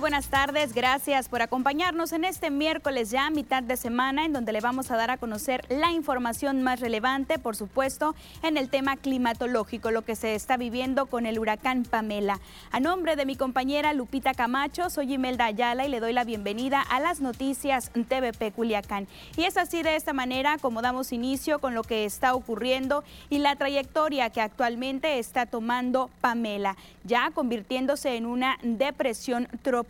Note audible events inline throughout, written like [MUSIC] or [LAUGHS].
buenas tardes. Gracias por acompañarnos en este miércoles ya mitad de semana en donde le vamos a dar a conocer la información más relevante, por supuesto, en el tema climatológico, lo que se está viviendo con el huracán Pamela. A nombre de mi compañera Lupita Camacho, soy Imelda Ayala y le doy la bienvenida a las noticias TVP Culiacán. Y es así de esta manera como damos inicio con lo que está ocurriendo y la trayectoria que actualmente está tomando Pamela, ya convirtiéndose en una depresión tropical.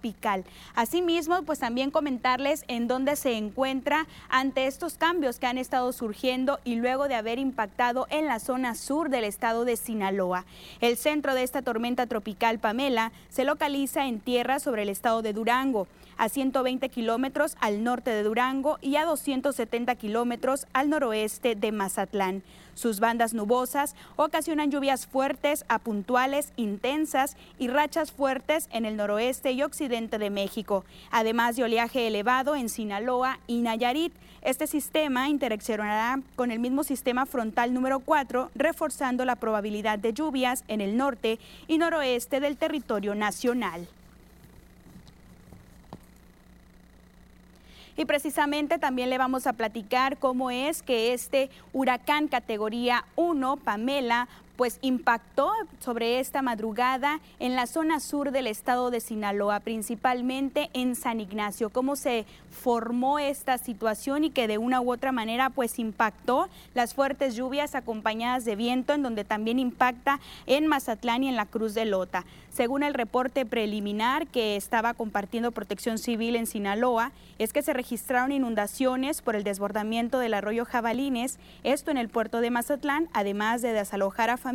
Asimismo, pues también comentarles en dónde se encuentra ante estos cambios que han estado surgiendo y luego de haber impactado en la zona sur del estado de Sinaloa. El centro de esta tormenta tropical Pamela se localiza en tierra sobre el estado de Durango a 120 kilómetros al norte de Durango y a 270 kilómetros al noroeste de Mazatlán. Sus bandas nubosas ocasionan lluvias fuertes a puntuales, intensas y rachas fuertes en el noroeste y occidente de México, además de oleaje elevado en Sinaloa y Nayarit. Este sistema interaccionará con el mismo sistema frontal número 4, reforzando la probabilidad de lluvias en el norte y noroeste del territorio nacional. Y precisamente también le vamos a platicar cómo es que este huracán categoría 1, Pamela, pues impactó sobre esta madrugada en la zona sur del estado de Sinaloa, principalmente en San Ignacio. Cómo se formó esta situación y que de una u otra manera pues impactó las fuertes lluvias acompañadas de viento en donde también impacta en Mazatlán y en la Cruz de Lota. Según el reporte preliminar que estaba compartiendo Protección Civil en Sinaloa, es que se registraron inundaciones por el desbordamiento del arroyo Jabalines, esto en el puerto de Mazatlán, además de desalojar a familias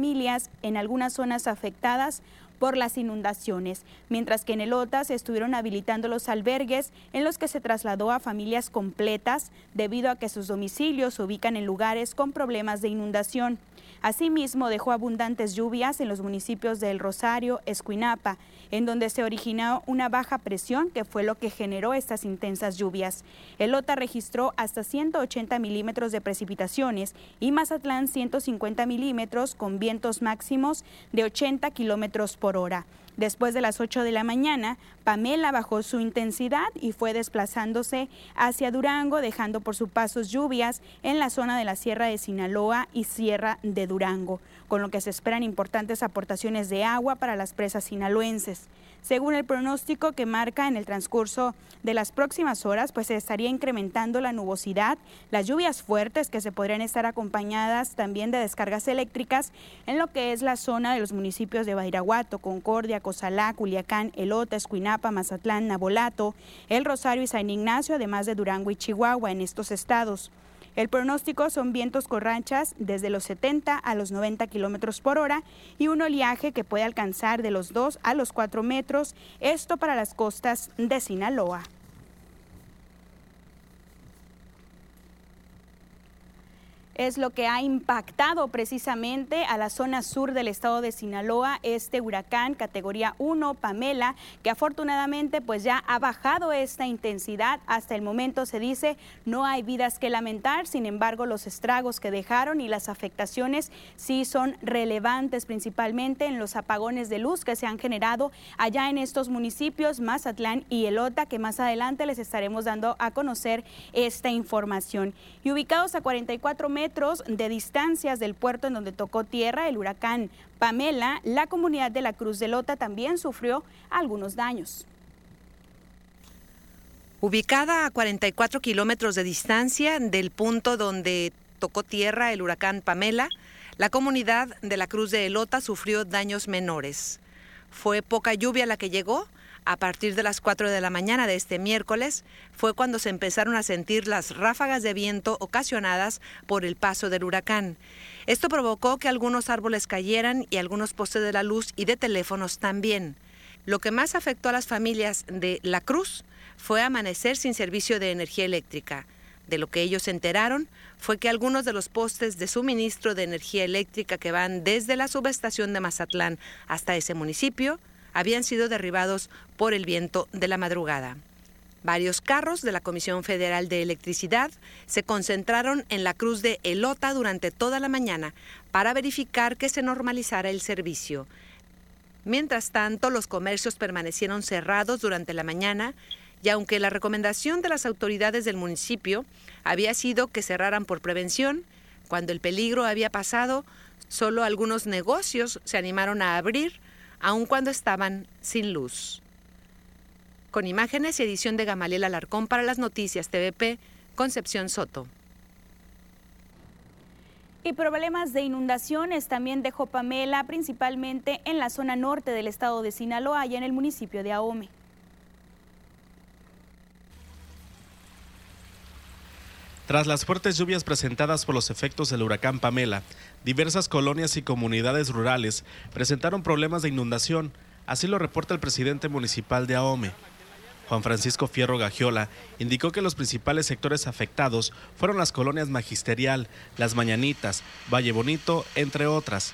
en algunas zonas afectadas por las inundaciones, mientras que en el OTA se estuvieron habilitando los albergues en los que se trasladó a familias completas debido a que sus domicilios se ubican en lugares con problemas de inundación. Asimismo, dejó abundantes lluvias en los municipios de El Rosario, Escuinapa, en donde se originó una baja presión que fue lo que generó estas intensas lluvias. El OTA registró hasta 180 milímetros de precipitaciones y Mazatlán 150 milímetros con vientos máximos de 80 kilómetros por hora. Después de las 8 de la mañana, Pamela bajó su intensidad y fue desplazándose hacia Durango, dejando por su paso lluvias en la zona de la Sierra de Sinaloa y Sierra de Durango, con lo que se esperan importantes aportaciones de agua para las presas sinaloenses. Según el pronóstico que marca en el transcurso de las próximas horas, pues se estaría incrementando la nubosidad, las lluvias fuertes que se podrían estar acompañadas también de descargas eléctricas en lo que es la zona de los municipios de Bairaguato, Concordia, Cozalá, Culiacán, Elota, Escuinapa, Mazatlán, Nabolato, El Rosario y San Ignacio, además de Durango y Chihuahua en estos estados. El pronóstico son vientos con ranchas desde los 70 a los 90 kilómetros por hora y un oleaje que puede alcanzar de los 2 a los 4 metros, esto para las costas de Sinaloa. Es lo que ha impactado precisamente a la zona sur del estado de Sinaloa, este huracán categoría 1, Pamela, que afortunadamente pues ya ha bajado esta intensidad. Hasta el momento se dice no hay vidas que lamentar, sin embargo los estragos que dejaron y las afectaciones sí son relevantes, principalmente en los apagones de luz que se han generado allá en estos municipios, Mazatlán y Elota, que más adelante les estaremos dando a conocer esta información. Y ubicados a 44 metros de distancias del puerto en donde tocó tierra el huracán Pamela, la comunidad de la Cruz de Lota también sufrió algunos daños. Ubicada a 44 kilómetros de distancia del punto donde tocó tierra el huracán Pamela, la comunidad de la Cruz de Elota sufrió daños menores. Fue poca lluvia la que llegó, a partir de las 4 de la mañana de este miércoles fue cuando se empezaron a sentir las ráfagas de viento ocasionadas por el paso del huracán. Esto provocó que algunos árboles cayeran y algunos postes de la luz y de teléfonos también. Lo que más afectó a las familias de La Cruz fue amanecer sin servicio de energía eléctrica. De lo que ellos se enteraron fue que algunos de los postes de suministro de energía eléctrica que van desde la subestación de Mazatlán hasta ese municipio habían sido derribados por el viento de la madrugada. Varios carros de la Comisión Federal de Electricidad se concentraron en la cruz de Elota durante toda la mañana para verificar que se normalizara el servicio. Mientras tanto, los comercios permanecieron cerrados durante la mañana y aunque la recomendación de las autoridades del municipio había sido que cerraran por prevención, cuando el peligro había pasado, solo algunos negocios se animaron a abrir, aun cuando estaban sin luz. Con imágenes y edición de Gamaliel Alarcón para las noticias TVP, Concepción Soto. Y problemas de inundaciones también dejó Pamela, principalmente en la zona norte del estado de Sinaloa y en el municipio de Ahome. Tras las fuertes lluvias presentadas por los efectos del huracán Pamela, diversas colonias y comunidades rurales presentaron problemas de inundación, así lo reporta el presidente municipal de Ahome. Juan Francisco Fierro Gagiola indicó que los principales sectores afectados fueron las colonias Magisterial, Las Mañanitas, Valle Bonito, entre otras.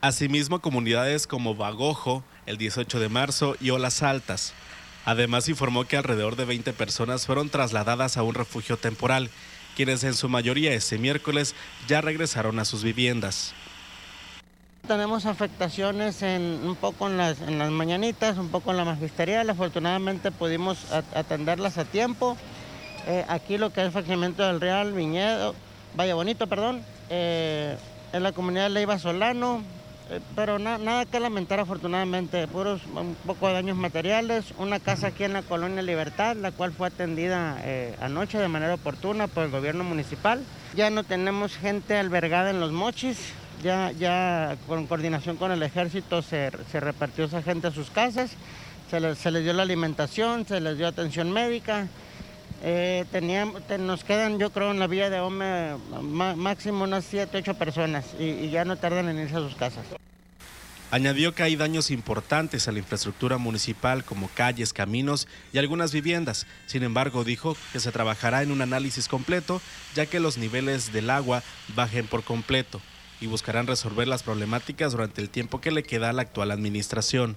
Asimismo, comunidades como Bagojo, el 18 de marzo y Olas Altas. Además, informó que alrededor de 20 personas fueron trasladadas a un refugio temporal quienes en su mayoría este miércoles ya regresaron a sus viviendas. Tenemos afectaciones en, un poco en las, en mañanitas, un poco en la magisterial. Afortunadamente pudimos atenderlas a tiempo. Eh, aquí lo que es el fraccionamiento del Real, Viñedo, Valle Bonito, perdón. Eh, en la comunidad Leiva Solano, eh, pero nada que lamentar afortunadamente, puros un poco de daños materiales, una casa aquí en la colonia Libertad, la cual fue atendida eh, anoche de manera oportuna por el gobierno municipal. Ya no tenemos gente albergada en los mochis, ya, ya con coordinación con el ejército se, repartió esa gente a sus casas, se les, se les dio la alimentación, se les dio atención médica. Eh, teníamos, nos quedan, yo creo, en la vía de Ome máximo unas 7, 8 personas y, y ya no tardan en irse a sus casas. Añadió que hay daños importantes a la infraestructura municipal como calles, caminos y algunas viviendas. Sin embargo, dijo que se trabajará en un análisis completo ya que los niveles del agua bajen por completo y buscarán resolver las problemáticas durante el tiempo que le queda a la actual administración.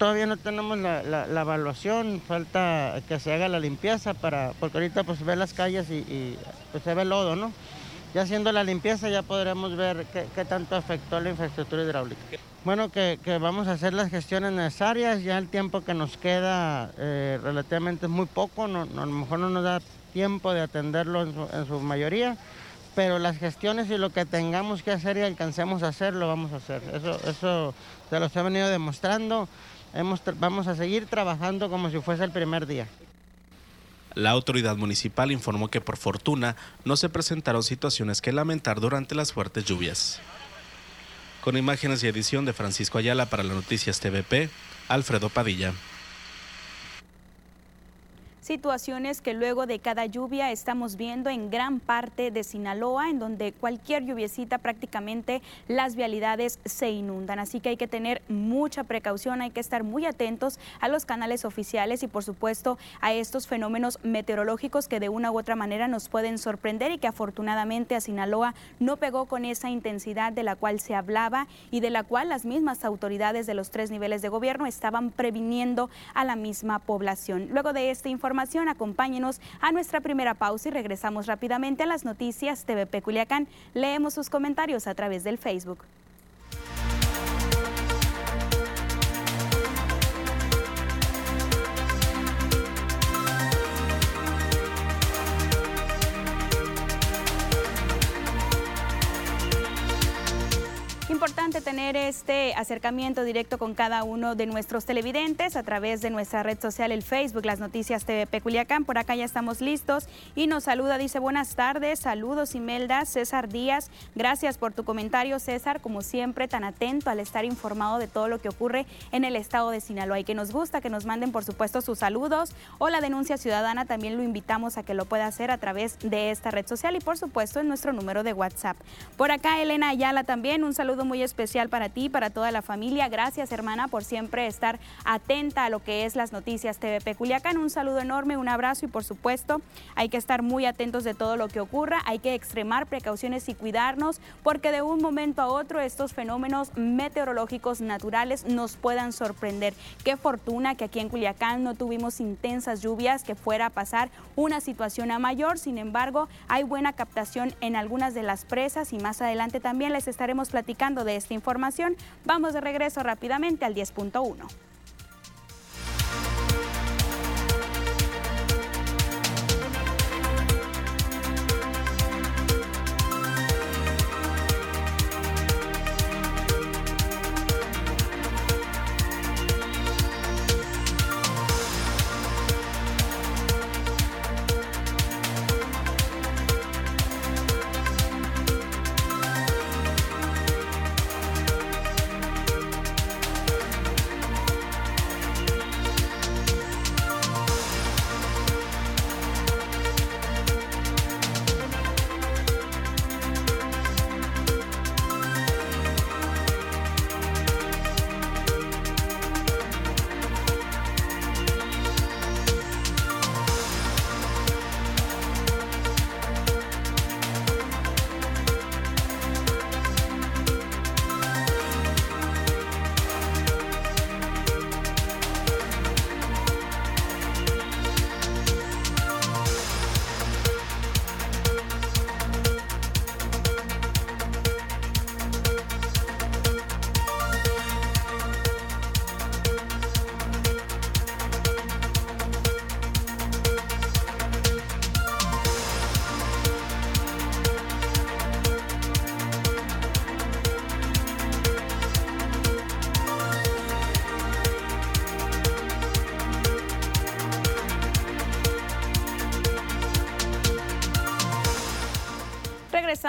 Todavía no tenemos la, evaluación, falta que se haga la limpieza para, porque ahorita pues ve las calles y, pues se ve lodo, ¿no? Ya haciendo la limpieza ya podremos ver qué, tanto afectó la infraestructura hidráulica. Bueno, que, vamos a hacer las gestiones necesarias, ya el tiempo que nos queda eh, relativamente es muy poco, no, a lo mejor no nos da tiempo de atenderlo en su, mayoría, pero las gestiones y lo que tengamos que hacer y alcancemos a hacer, lo vamos a hacer. Eso, eso se los he venido demostrando vamos a seguir trabajando como si fuese el primer día. La autoridad municipal informó que por fortuna no se presentaron situaciones que lamentar durante las fuertes lluvias. Con imágenes y edición de Francisco Ayala para las noticias TVP, Alfredo Padilla situaciones que luego de cada lluvia estamos viendo en gran parte de Sinaloa, en donde cualquier lluviecita prácticamente las vialidades se inundan. Así que hay que tener mucha precaución, hay que estar muy atentos a los canales oficiales y por supuesto a estos fenómenos meteorológicos que de una u otra manera nos pueden sorprender y que afortunadamente a Sinaloa no pegó con esa intensidad de la cual se hablaba y de la cual las mismas autoridades de los tres niveles de gobierno estaban previniendo a la misma población. Luego de esta información, acompáñenos a nuestra primera pausa y regresamos rápidamente a las noticias TVP Culiacán. Leemos sus comentarios a través del Facebook. Tener este acercamiento directo con cada uno de nuestros televidentes a través de nuestra red social, el Facebook, las noticias TVP Culiacán. Por acá ya estamos listos y nos saluda, dice buenas tardes, saludos Imelda, César Díaz. Gracias por tu comentario, César, como siempre, tan atento al estar informado de todo lo que ocurre en el estado de Sinaloa y que nos gusta que nos manden, por supuesto, sus saludos o la denuncia ciudadana. También lo invitamos a que lo pueda hacer a través de esta red social y, por supuesto, en nuestro número de WhatsApp. Por acá, Elena Ayala también, un saludo muy especial para ti, para toda la familia. Gracias, hermana, por siempre estar atenta a lo que es las noticias TVP Culiacán. Un saludo enorme, un abrazo y por supuesto hay que estar muy atentos de todo lo que ocurra. Hay que extremar precauciones y cuidarnos porque de un momento a otro estos fenómenos meteorológicos naturales nos puedan sorprender. Qué fortuna que aquí en Culiacán no tuvimos intensas lluvias que fuera a pasar una situación a mayor. Sin embargo, hay buena captación en algunas de las presas y más adelante también les estaremos platicando de esta información. Vamos de regreso rápidamente al 10.1.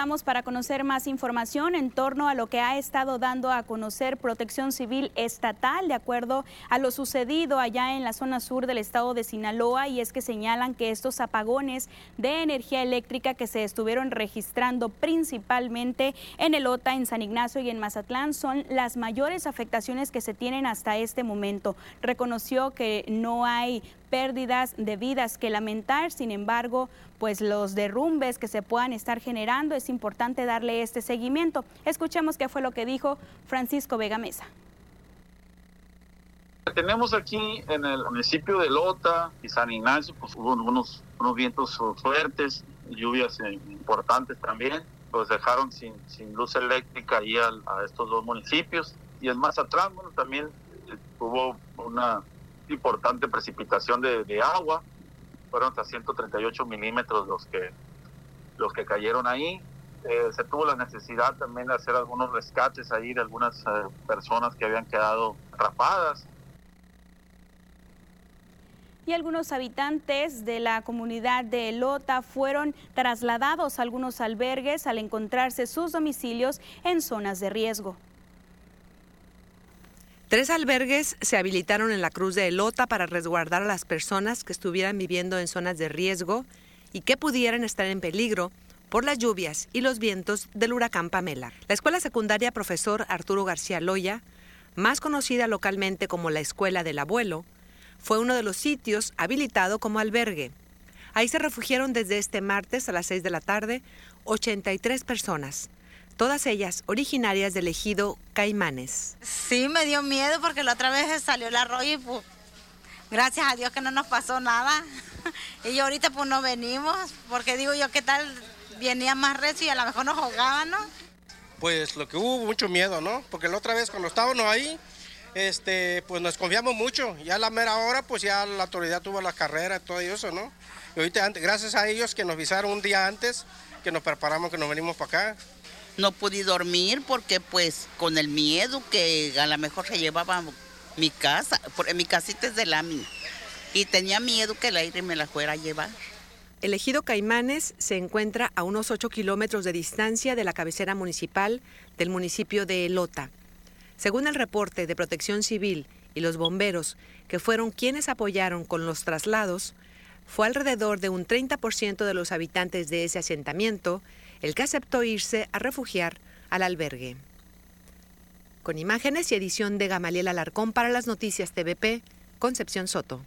Para conocer más información en torno a lo que ha estado dando a conocer Protección Civil Estatal de acuerdo a lo sucedido allá en la zona sur del estado de Sinaloa y es que señalan que estos apagones de energía eléctrica que se estuvieron registrando principalmente en el OTA, en San Ignacio y en Mazatlán son las mayores afectaciones que se tienen hasta este momento. Reconoció que no hay pérdidas de vidas que lamentar, sin embargo, pues los derrumbes que se puedan estar generando es importante darle este seguimiento. Escuchemos qué fue lo que dijo Francisco Vega Mesa. Tenemos aquí en el municipio de Lota y San Ignacio, pues hubo unos, vientos fuertes, lluvias importantes también, pues dejaron sin, sin luz eléctrica ahí a, a estos dos municipios. Y en Mazatlán, bueno, también eh, hubo una importante precipitación de, agua, fueron hasta 138 milímetros los que, los que cayeron ahí. Eh, se tuvo la necesidad también de hacer algunos rescates ahí de algunas eh, personas que habían quedado atrapadas. Y algunos habitantes de la comunidad de Lota fueron trasladados a algunos albergues al encontrarse sus domicilios en zonas de riesgo. Tres albergues se habilitaron en la Cruz de Elota para resguardar a las personas que estuvieran viviendo en zonas de riesgo y que pudieran estar en peligro por las lluvias y los vientos del huracán Pamela. La escuela secundaria profesor Arturo García Loya, más conocida localmente como la Escuela del Abuelo, fue uno de los sitios habilitado como albergue. Ahí se refugiaron desde este martes a las 6 de la tarde 83 personas todas ellas originarias del ejido Caimanes. Sí, me dio miedo porque la otra vez salió el arroyo y pues, gracias a Dios que no nos pasó nada. [LAUGHS] y ahorita pues no venimos porque digo yo, ¿qué tal? Venía más recio y a lo mejor nos ahogaban, ¿no? Pues lo que hubo mucho miedo, ¿no? Porque la otra vez cuando estábamos ahí, este, pues nos confiamos mucho. Ya a la mera hora, pues ya la autoridad tuvo la carrera y todo eso, ¿no? Y ahorita, gracias a ellos que nos avisaron un día antes, que nos preparamos, que nos venimos para acá no pude dormir porque pues con el miedo que a lo mejor se llevaba mi casa, porque mi casita es de lámina y tenía miedo que el aire me la fuera a llevar. El ejido Caimanes se encuentra a unos 8 kilómetros de distancia de la cabecera municipal del municipio de Elota. Según el reporte de Protección Civil y los bomberos, que fueron quienes apoyaron con los traslados, fue alrededor de un 30% de los habitantes de ese asentamiento el que aceptó irse a refugiar al albergue. Con imágenes y edición de Gamaliel Alarcón para las noticias TVP, Concepción Soto.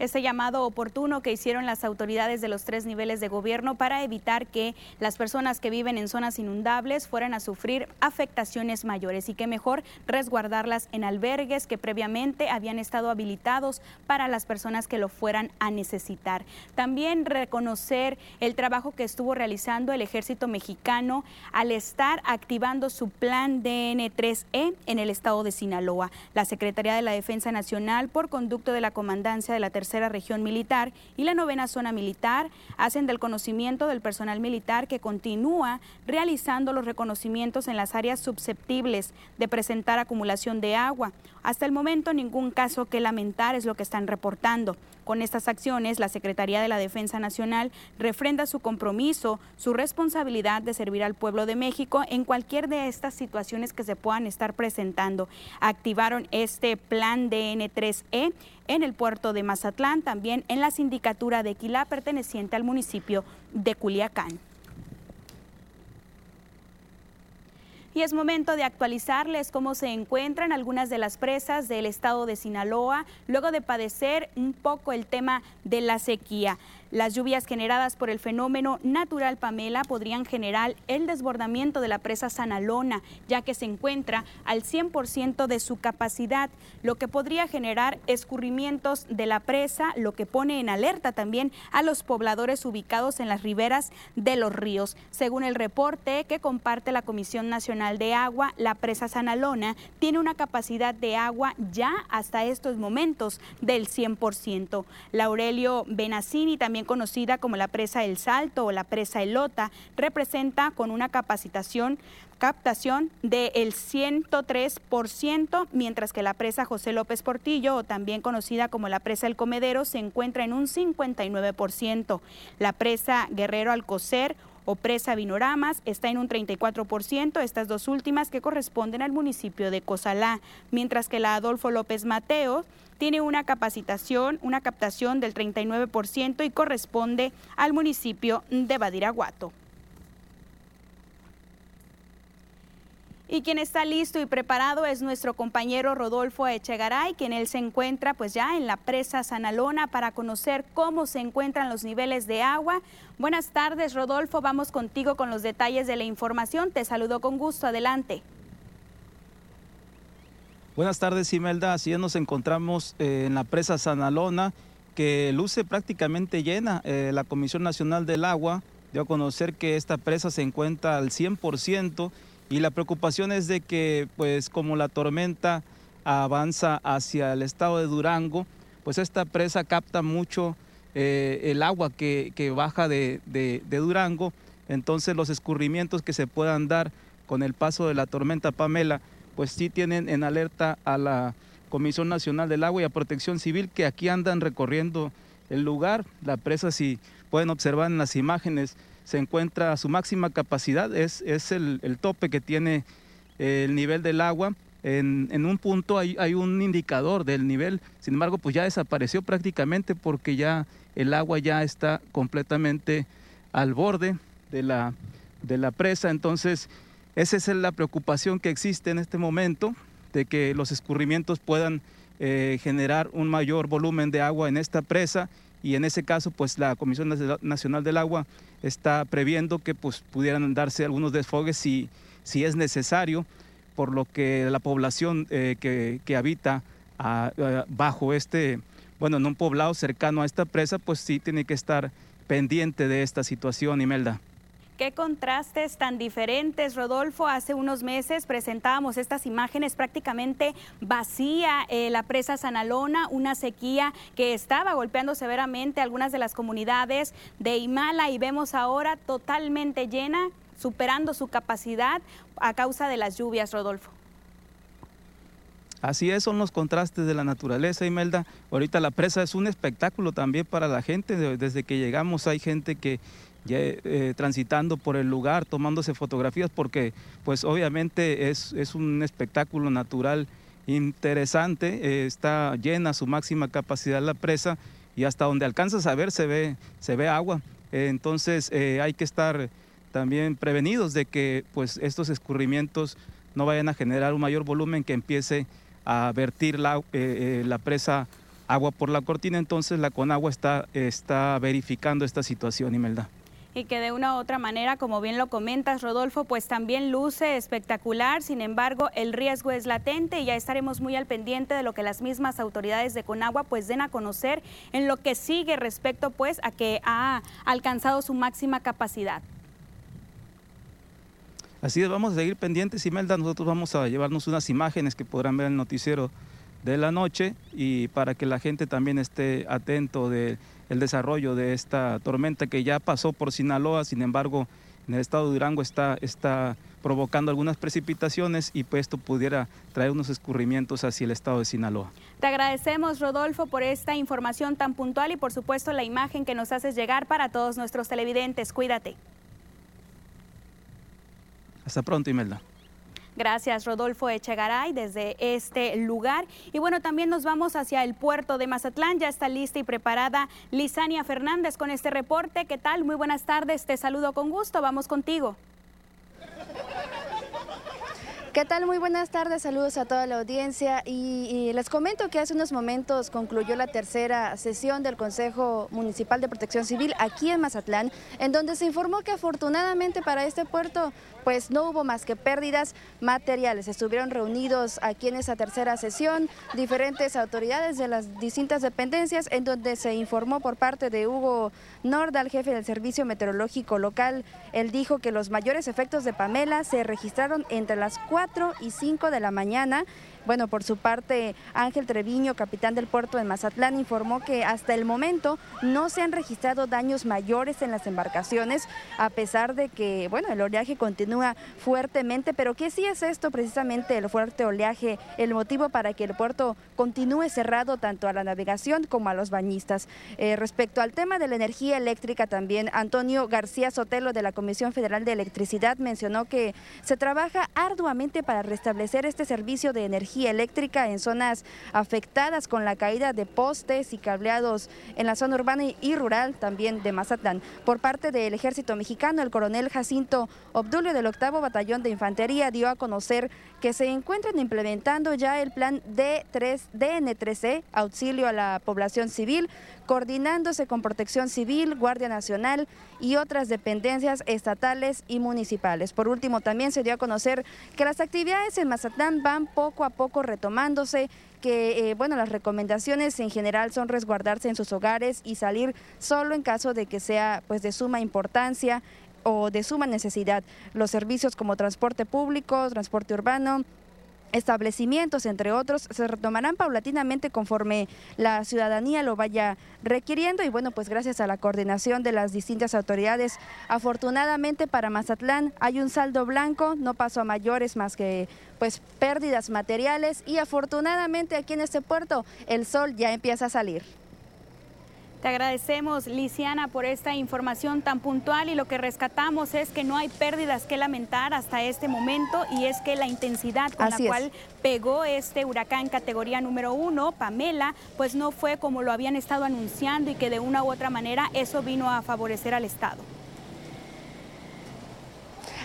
Este llamado oportuno que hicieron las autoridades de los tres niveles de gobierno para evitar que las personas que viven en zonas inundables fueran a sufrir afectaciones mayores y que mejor resguardarlas en albergues que previamente habían estado habilitados para las personas que lo fueran a necesitar. También reconocer el trabajo que estuvo realizando el ejército mexicano al estar activando su plan DN3E en el estado de Sinaloa. La Secretaría de la Defensa Nacional, por conducto de la Comandancia de la Tercera Región Militar y la Novena Zona Militar hacen del conocimiento del personal militar que continúa realizando los reconocimientos en las áreas susceptibles de presentar acumulación de agua. Hasta el momento ningún caso que lamentar es lo que están reportando. Con estas acciones, la Secretaría de la Defensa Nacional refrenda su compromiso, su responsabilidad de servir al pueblo de México en cualquier de estas situaciones que se puedan estar presentando. Activaron este plan DN3E en el puerto de Mazatlán, también en la sindicatura de Quilá perteneciente al municipio de Culiacán. Y es momento de actualizarles cómo se encuentran algunas de las presas del estado de Sinaloa luego de padecer un poco el tema de la sequía. Las lluvias generadas por el fenómeno natural Pamela podrían generar el desbordamiento de la presa Sanalona, ya que se encuentra al 100% de su capacidad, lo que podría generar escurrimientos de la presa, lo que pone en alerta también a los pobladores ubicados en las riberas de los ríos. Según el reporte que comparte la Comisión Nacional de Agua, la presa Sanalona tiene una capacidad de agua ya hasta estos momentos del 100%. Laurelio Benassini también conocida como la presa El Salto o la presa Elota, representa con una capacitación captación del 103%, mientras que la presa José López Portillo, o también conocida como la presa El Comedero, se encuentra en un 59%. La presa Guerrero Alcocer o presa Vinoramas está en un 34%, estas dos últimas que corresponden al municipio de Cozalá, mientras que la Adolfo López Mateo tiene una capacitación, una captación del 39% y corresponde al municipio de Badiraguato. Y quien está listo y preparado es nuestro compañero Rodolfo Echegaray, quien él se encuentra pues ya en la presa Sanalona para conocer cómo se encuentran los niveles de agua. Buenas tardes, Rodolfo. Vamos contigo con los detalles de la información. Te saludo con gusto. Adelante. Buenas tardes, Imelda. Así nos encontramos eh, en la presa Sanalona, que luce prácticamente llena. Eh, la Comisión Nacional del Agua dio a conocer que esta presa se encuentra al 100% y la preocupación es de que, pues como la tormenta avanza hacia el estado de Durango, pues esta presa capta mucho eh, el agua que, baja de Durango, entonces los escurrimientos que se puedan dar con el paso de la tormenta Pamela pues sí tienen en alerta a la Comisión Nacional del Agua y a Protección Civil que aquí andan recorriendo el lugar. La presa, si pueden observar en las imágenes, se encuentra a su máxima capacidad, es, es el, tope que tiene el nivel del agua. En, un punto hay, hay, un indicador del nivel, sin embargo, pues ya desapareció prácticamente porque ya el agua ya está completamente al borde de la, de la presa. Entonces, esa es la preocupación que existe en este momento, de que los escurrimientos puedan eh, generar un mayor volumen de agua en esta presa y en ese caso pues la Comisión Nacional del Agua está previendo que pues pudieran darse algunos desfogues si, si es necesario, por lo que la población eh, que, habita bajo este, bueno, en un poblado cercano a esta presa pues sí tiene que estar pendiente de esta situación, Imelda. Qué contrastes tan diferentes, Rodolfo. Hace unos meses presentábamos estas imágenes prácticamente vacía, eh, la presa Sanalona, una sequía que estaba golpeando severamente algunas de las comunidades de Imala y vemos ahora totalmente llena, superando su capacidad a causa de las lluvias, Rodolfo. Así es, son los contrastes de la naturaleza, Imelda. Ahorita la presa es un espectáculo también para la gente. Desde que llegamos hay gente que eh, transitando por el lugar, tomándose fotografías, porque pues obviamente es, un espectáculo natural interesante, eh, está llena su máxima capacidad la presa y hasta donde alcanzas a ver se ve, se ve agua. entonces eh, hay que estar también prevenidos de que pues estos escurrimientos no vayan a generar un mayor volumen que empiece a vertir la, la presa agua por la cortina, entonces la Conagua está, está verificando esta situación, Imelda y que de una u otra manera, como bien lo comentas, Rodolfo, pues también luce espectacular. Sin embargo, el riesgo es latente y ya estaremos muy al pendiente de lo que las mismas autoridades de Conagua pues den a conocer en lo que sigue respecto pues a que ha alcanzado su máxima capacidad. Así es, vamos a seguir pendientes, Imelda. Nosotros vamos a llevarnos unas imágenes que podrán ver en el noticiero de la noche y para que la gente también esté atento del desarrollo de esta tormenta que ya pasó por Sinaloa, sin embargo en el estado de Durango está, está provocando algunas precipitaciones y pues esto pudiera traer unos escurrimientos hacia el estado de Sinaloa. Te agradecemos, Rodolfo, por esta información tan puntual y por supuesto la imagen que nos haces llegar para todos nuestros televidentes. Cuídate. Hasta pronto, Imelda. Gracias, Rodolfo Echegaray, desde este lugar. Y bueno, también nos vamos hacia el puerto de Mazatlán. Ya está lista y preparada Lisania Fernández con este reporte. ¿Qué tal? Muy buenas tardes. Te saludo con gusto. Vamos contigo. ¿Qué tal? Muy buenas tardes, saludos a toda la audiencia y, les comento que hace unos momentos concluyó la tercera sesión del Consejo Municipal de Protección Civil aquí en Mazatlán, en donde se informó que afortunadamente para este puerto pues no hubo más que pérdidas materiales. Estuvieron reunidos aquí en esa tercera sesión diferentes autoridades de las distintas dependencias en donde se informó por parte de Hugo Nordal, jefe del Servicio Meteorológico Local. Él dijo que los mayores efectos de Pamela se registraron entre las 4 y 5 de la mañana bueno, por su parte, Ángel Treviño, capitán del puerto de Mazatlán, informó que hasta el momento no se han registrado daños mayores en las embarcaciones, a pesar de que, bueno, el oleaje continúa fuertemente, pero ¿qué sí es esto precisamente, el fuerte oleaje, el motivo para que el puerto continúe cerrado tanto a la navegación como a los bañistas? Eh, respecto al tema de la energía eléctrica también, Antonio García Sotelo de la Comisión Federal de Electricidad mencionó que se trabaja arduamente para restablecer este servicio de energía eléctrica en zonas afectadas con la caída de postes y cableados en la zona urbana y rural también de Mazatlán. Por parte del ejército mexicano, el coronel Jacinto Obdulio del octavo batallón de infantería dio a conocer que se encuentran implementando ya el plan D3, DN3C, auxilio a la población civil, coordinándose con Protección Civil, Guardia Nacional y otras dependencias estatales y municipales. Por último, también se dio a conocer que las actividades en Mazatlán van poco a poco retomándose que eh, bueno las recomendaciones en general son resguardarse en sus hogares y salir solo en caso de que sea pues de suma importancia o de suma necesidad. Los servicios como transporte público transporte urbano establecimientos, entre otros, se retomarán paulatinamente conforme la ciudadanía lo vaya requiriendo y bueno, pues gracias a la coordinación de las distintas autoridades, afortunadamente para Mazatlán hay un saldo blanco, no pasó a mayores más que pues pérdidas materiales y afortunadamente aquí en este puerto el sol ya empieza a salir. Te agradecemos, Lisiana, por esta información tan puntual y lo que rescatamos es que no hay pérdidas que lamentar hasta este momento y es que la intensidad con la cual pegó este huracán categoría número uno, Pamela, pues no fue como lo habían estado anunciando y que de una u otra manera eso vino a favorecer al Estado.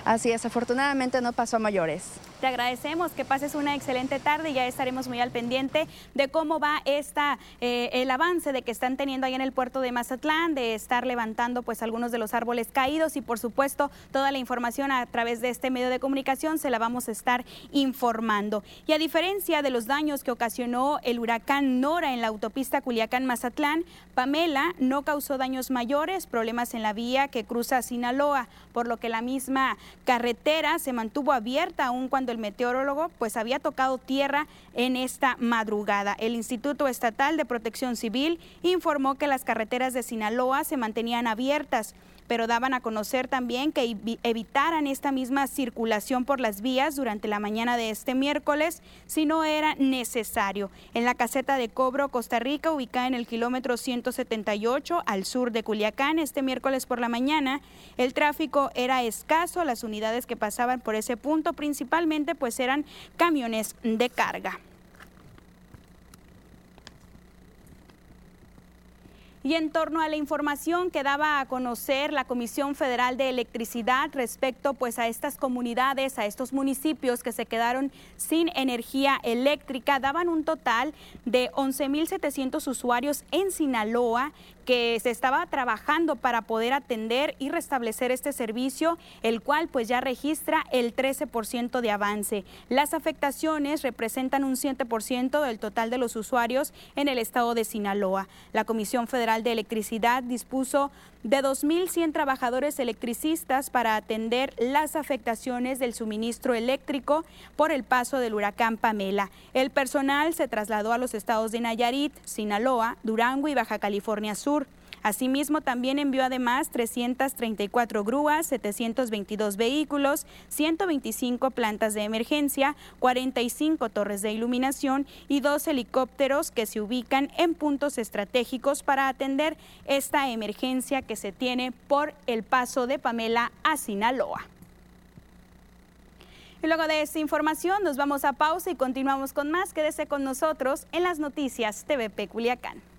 Así es, afortunadamente no pasó a mayores. Te agradecemos que pases una excelente tarde y ya estaremos muy al pendiente de cómo va esta, eh, el avance de que están teniendo ahí en el puerto de Mazatlán, de estar levantando pues algunos de los árboles caídos y por supuesto toda la información a través de este medio de comunicación se la vamos a estar informando. Y a diferencia de los daños que ocasionó el huracán Nora en la autopista Culiacán-Mazatlán, Pamela no causó daños mayores, problemas en la vía que cruza Sinaloa, por lo que la misma carretera se mantuvo abierta aún el meteorólogo pues había tocado tierra en esta madrugada. El Instituto Estatal de Protección Civil informó que las carreteras de Sinaloa se mantenían abiertas pero daban a conocer también que evitaran esta misma circulación por las vías durante la mañana de este miércoles si no era necesario. En la caseta de cobro Costa Rica, ubicada en el kilómetro 178 al sur de Culiacán, este miércoles por la mañana, el tráfico era escaso, las unidades que pasaban por ese punto principalmente pues eran camiones de carga. Y en torno a la información que daba a conocer la Comisión Federal de Electricidad respecto pues a estas comunidades, a estos municipios que se quedaron sin energía eléctrica, daban un total de 11.700 usuarios en Sinaloa que se estaba trabajando para poder atender y restablecer este servicio, el cual pues ya registra el 13% de avance. Las afectaciones representan un 7% del total de los usuarios en el estado de Sinaloa. La Comisión Federal de Electricidad dispuso de 2.100 trabajadores electricistas para atender las afectaciones del suministro eléctrico por el paso del huracán Pamela. El personal se trasladó a los estados de Nayarit, Sinaloa, Durango y Baja California Sur. Asimismo, también envió además 334 grúas, 722 vehículos, 125 plantas de emergencia, 45 torres de iluminación y dos helicópteros que se ubican en puntos estratégicos para atender esta emergencia que se tiene por el paso de Pamela a Sinaloa. Y luego de esta información nos vamos a pausa y continuamos con más. Quédese con nosotros en las noticias TVP Culiacán.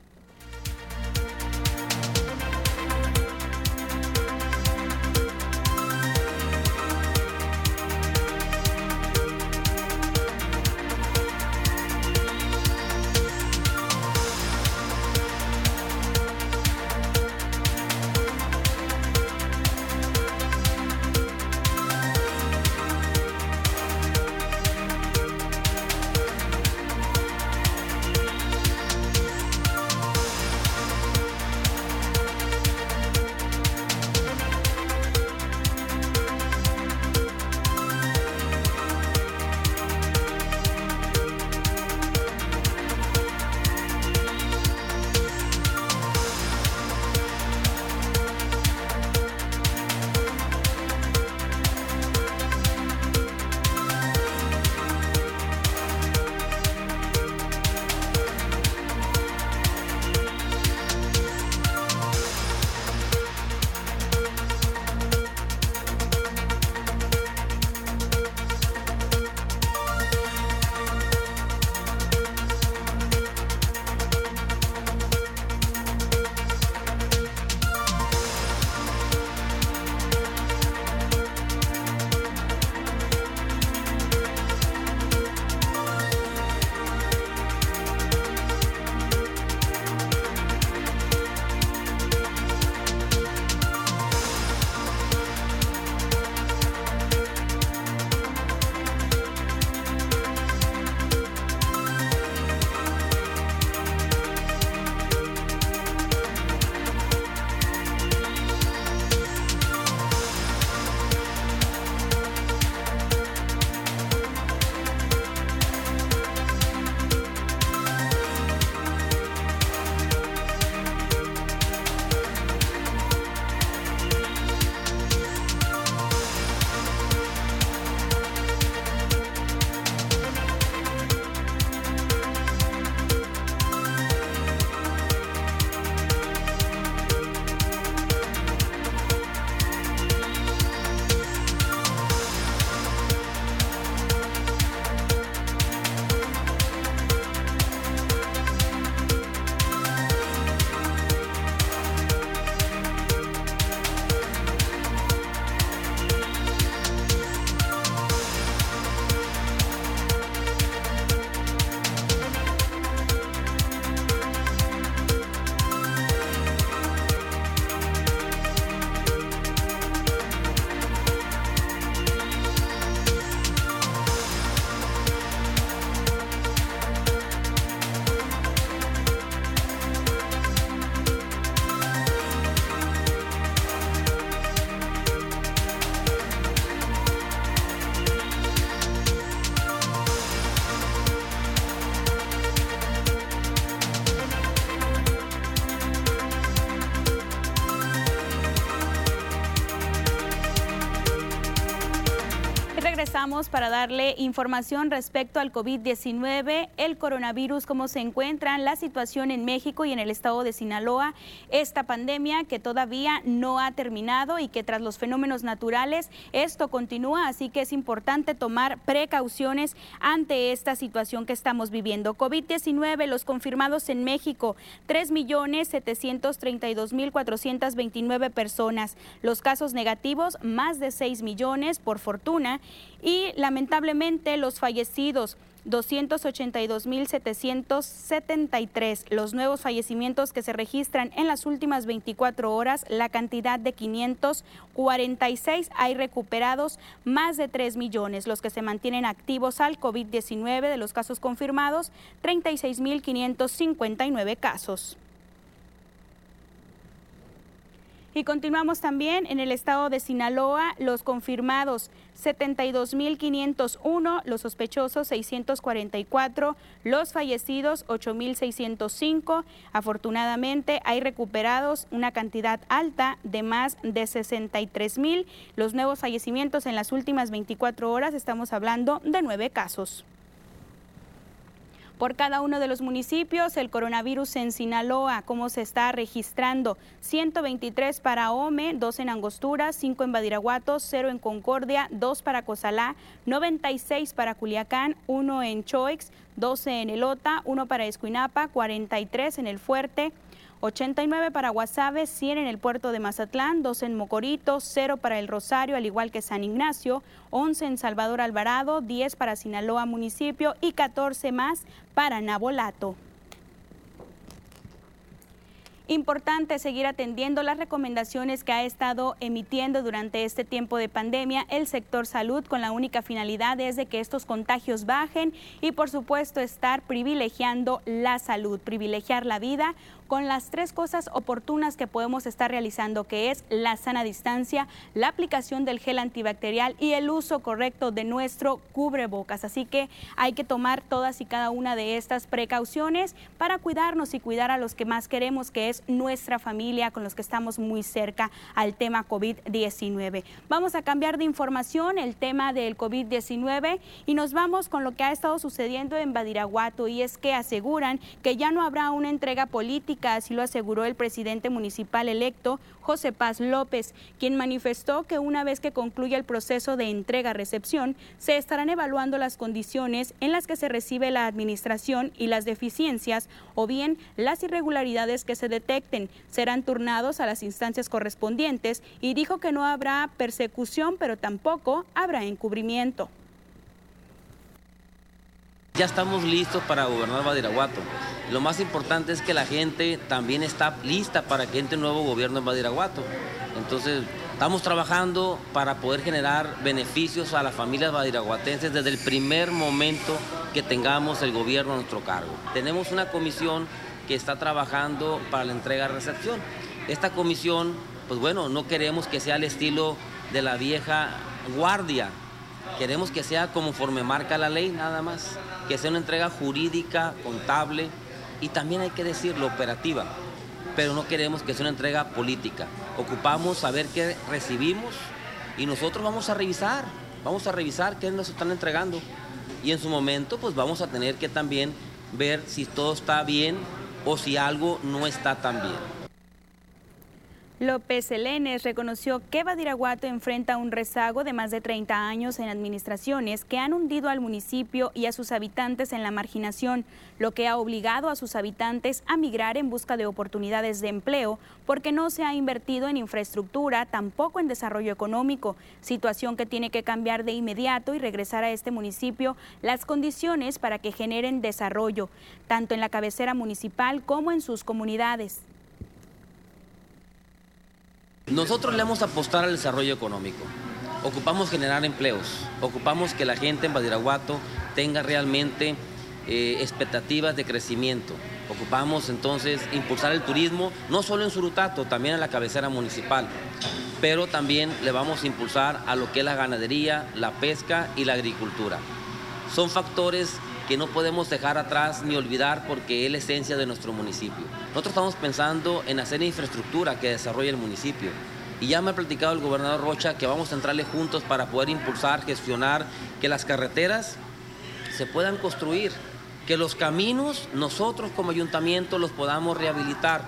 Para darle información respecto al COVID-19, el coronavirus, cómo se encuentra la situación en México y en el estado de Sinaloa, esta pandemia que todavía no ha terminado y que tras los fenómenos naturales esto continúa, así que es importante tomar precauciones ante esta situación que estamos viviendo. COVID-19, los confirmados en México, 3.732.429 personas. Los casos negativos, más de 6 millones, por fortuna y lamentablemente los fallecidos 282.773. Los nuevos fallecimientos que se registran en las últimas 24 horas, la cantidad de 546. Hay recuperados más de 3 millones. Los que se mantienen activos al COVID-19 de los casos confirmados, 36.559 casos. Y continuamos también en el estado de Sinaloa, los confirmados 72.501, los sospechosos 644, los fallecidos 8.605. Afortunadamente hay recuperados una cantidad alta de más de 63.000. Los nuevos fallecimientos en las últimas 24 horas, estamos hablando de nueve casos por cada uno de los municipios. El coronavirus en Sinaloa, cómo se está registrando. 123 para Ome, 2 en Angostura, 5 en Badiraguato, 0 en Concordia, 2 para Cozalá, 96 para Culiacán, 1 en Choix, 12 en Elota, 1 para Escuinapa, 43 en El Fuerte, 89 para Guasave, 100 en el puerto de Mazatlán, 2 en Mocorito, 0 para El Rosario, al igual que San Ignacio, 11 en Salvador Alvarado, 10 para Sinaloa municipio y 14 más para Nabolato. Importante seguir atendiendo las recomendaciones que ha estado emitiendo durante este tiempo de pandemia el sector salud con la única finalidad es de que estos contagios bajen y por supuesto estar privilegiando la salud, privilegiar la vida con las tres cosas oportunas que podemos estar realizando, que es la sana distancia, la aplicación del gel antibacterial y el uso correcto de nuestro cubrebocas. Así que hay que tomar todas y cada una de estas precauciones para cuidarnos y cuidar a los que más queremos, que es nuestra familia, con los que estamos muy cerca al tema COVID-19. Vamos a cambiar de información el tema del COVID-19 y nos vamos con lo que ha estado sucediendo en Badiraguato y es que aseguran que ya no habrá una entrega política así lo aseguró el presidente municipal electo, José Paz López, quien manifestó que una vez que concluya el proceso de entrega-recepción, se estarán evaluando las condiciones en las que se recibe la administración y las deficiencias o bien las irregularidades que se Serán turnados a las instancias correspondientes y dijo que no habrá persecución, pero tampoco habrá encubrimiento. Ya estamos listos para gobernar Badiraguato. Lo más importante es que la gente también está lista para que entre un nuevo gobierno en Badiraguato. Entonces, estamos trabajando para poder generar beneficios a las familias badiraguatenses desde el primer momento que tengamos el gobierno a nuestro cargo. Tenemos una comisión que está trabajando para la entrega-recepción. Esta comisión, pues bueno, no queremos que sea al estilo de la vieja guardia, Queremos que sea conforme marca la ley, nada más. Que sea una entrega jurídica, contable y también hay que decirlo, operativa. Pero no queremos que sea una entrega política. Ocupamos saber qué recibimos y nosotros vamos a revisar. Vamos a revisar qué nos están entregando. Y en su momento, pues vamos a tener que también ver si todo está bien o si algo no está tan bien. López Elenes reconoció que Badiraguato enfrenta un rezago de más de 30 años en administraciones que han hundido al municipio y a sus habitantes en la marginación, lo que ha obligado a sus habitantes a migrar en busca de oportunidades de empleo porque no se ha invertido en infraestructura, tampoco en desarrollo económico, situación que tiene que cambiar de inmediato y regresar a este municipio las condiciones para que generen desarrollo, tanto en la cabecera municipal como en sus comunidades. Nosotros le vamos a apostar al desarrollo económico. Ocupamos generar empleos, ocupamos que la gente en Badiraguato tenga realmente eh, expectativas de crecimiento. Ocupamos entonces impulsar el turismo, no solo en Surutato, también en la cabecera municipal, pero también le vamos a impulsar a lo que es la ganadería, la pesca y la agricultura. Son factores que no podemos dejar atrás ni olvidar porque es la esencia de nuestro municipio. Nosotros estamos pensando en hacer infraestructura que desarrolle el municipio. Y ya me ha platicado el gobernador Rocha que vamos a entrarle juntos para poder impulsar, gestionar que las carreteras se puedan construir, que los caminos nosotros como ayuntamiento los podamos rehabilitar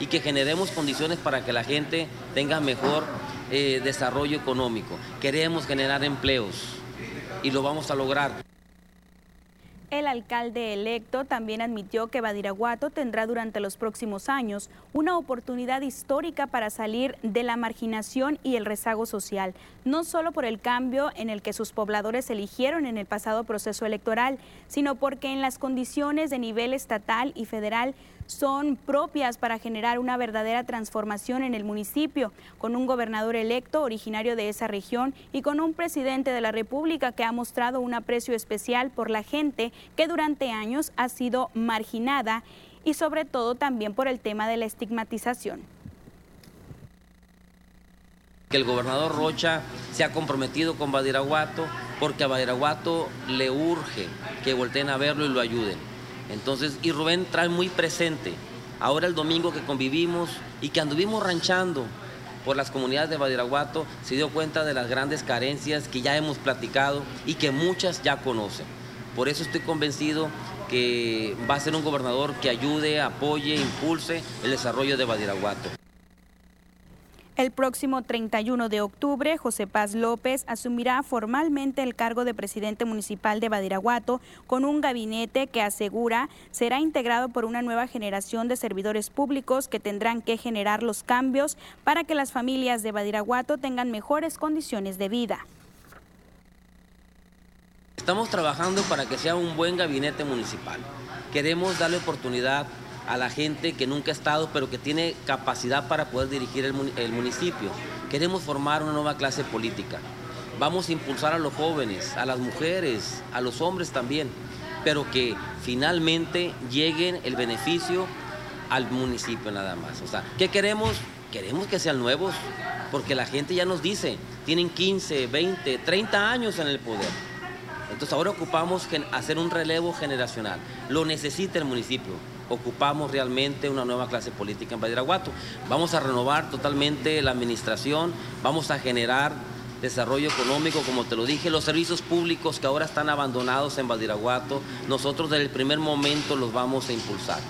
y que generemos condiciones para que la gente tenga mejor eh, desarrollo económico. Queremos generar empleos y lo vamos a lograr. El alcalde electo también admitió que Badiraguato tendrá durante los próximos años una oportunidad histórica para salir de la marginación y el rezago social, no solo por el cambio en el que sus pobladores eligieron en el pasado proceso electoral, sino porque en las condiciones de nivel estatal y federal son propias para generar una verdadera transformación en el municipio, con un gobernador electo originario de esa región y con un presidente de la República que ha mostrado un aprecio especial por la gente que durante años ha sido marginada y sobre todo también por el tema de la estigmatización. Que el gobernador Rocha se ha comprometido con Badiraguato porque a Badiraguato le urge que volteen a verlo y lo ayuden. Entonces, y Rubén trae muy presente, ahora el domingo que convivimos y que anduvimos ranchando por las comunidades de Badiraguato, se dio cuenta de las grandes carencias que ya hemos platicado y que muchas ya conocen. Por eso estoy convencido que va a ser un gobernador que ayude, apoye, impulse el desarrollo de Badiraguato. El próximo 31 de octubre, José Paz López asumirá formalmente el cargo de presidente municipal de Badiraguato con un gabinete que asegura será integrado por una nueva generación de servidores públicos que tendrán que generar los cambios para que las familias de Badiraguato tengan mejores condiciones de vida. Estamos trabajando para que sea un buen gabinete municipal. Queremos darle oportunidad a la gente que nunca ha estado, pero que tiene capacidad para poder dirigir el, municipio. Queremos formar una nueva clase política. Vamos a impulsar a los jóvenes, a las mujeres, a los hombres también, pero que finalmente lleguen el beneficio al municipio nada más. O sea, ¿qué queremos? Queremos que sean nuevos, porque la gente ya nos dice, tienen 15, 20, 30 años en el poder. Entonces ahora ocupamos hacer un relevo generacional. Lo necesita el municipio ocupamos realmente una nueva clase política en Badiraguato. Vamos a renovar totalmente la administración, vamos a generar desarrollo económico, como te lo dije, los servicios públicos que ahora están abandonados en Badiraguato, nosotros desde el primer momento los vamos a impulsar.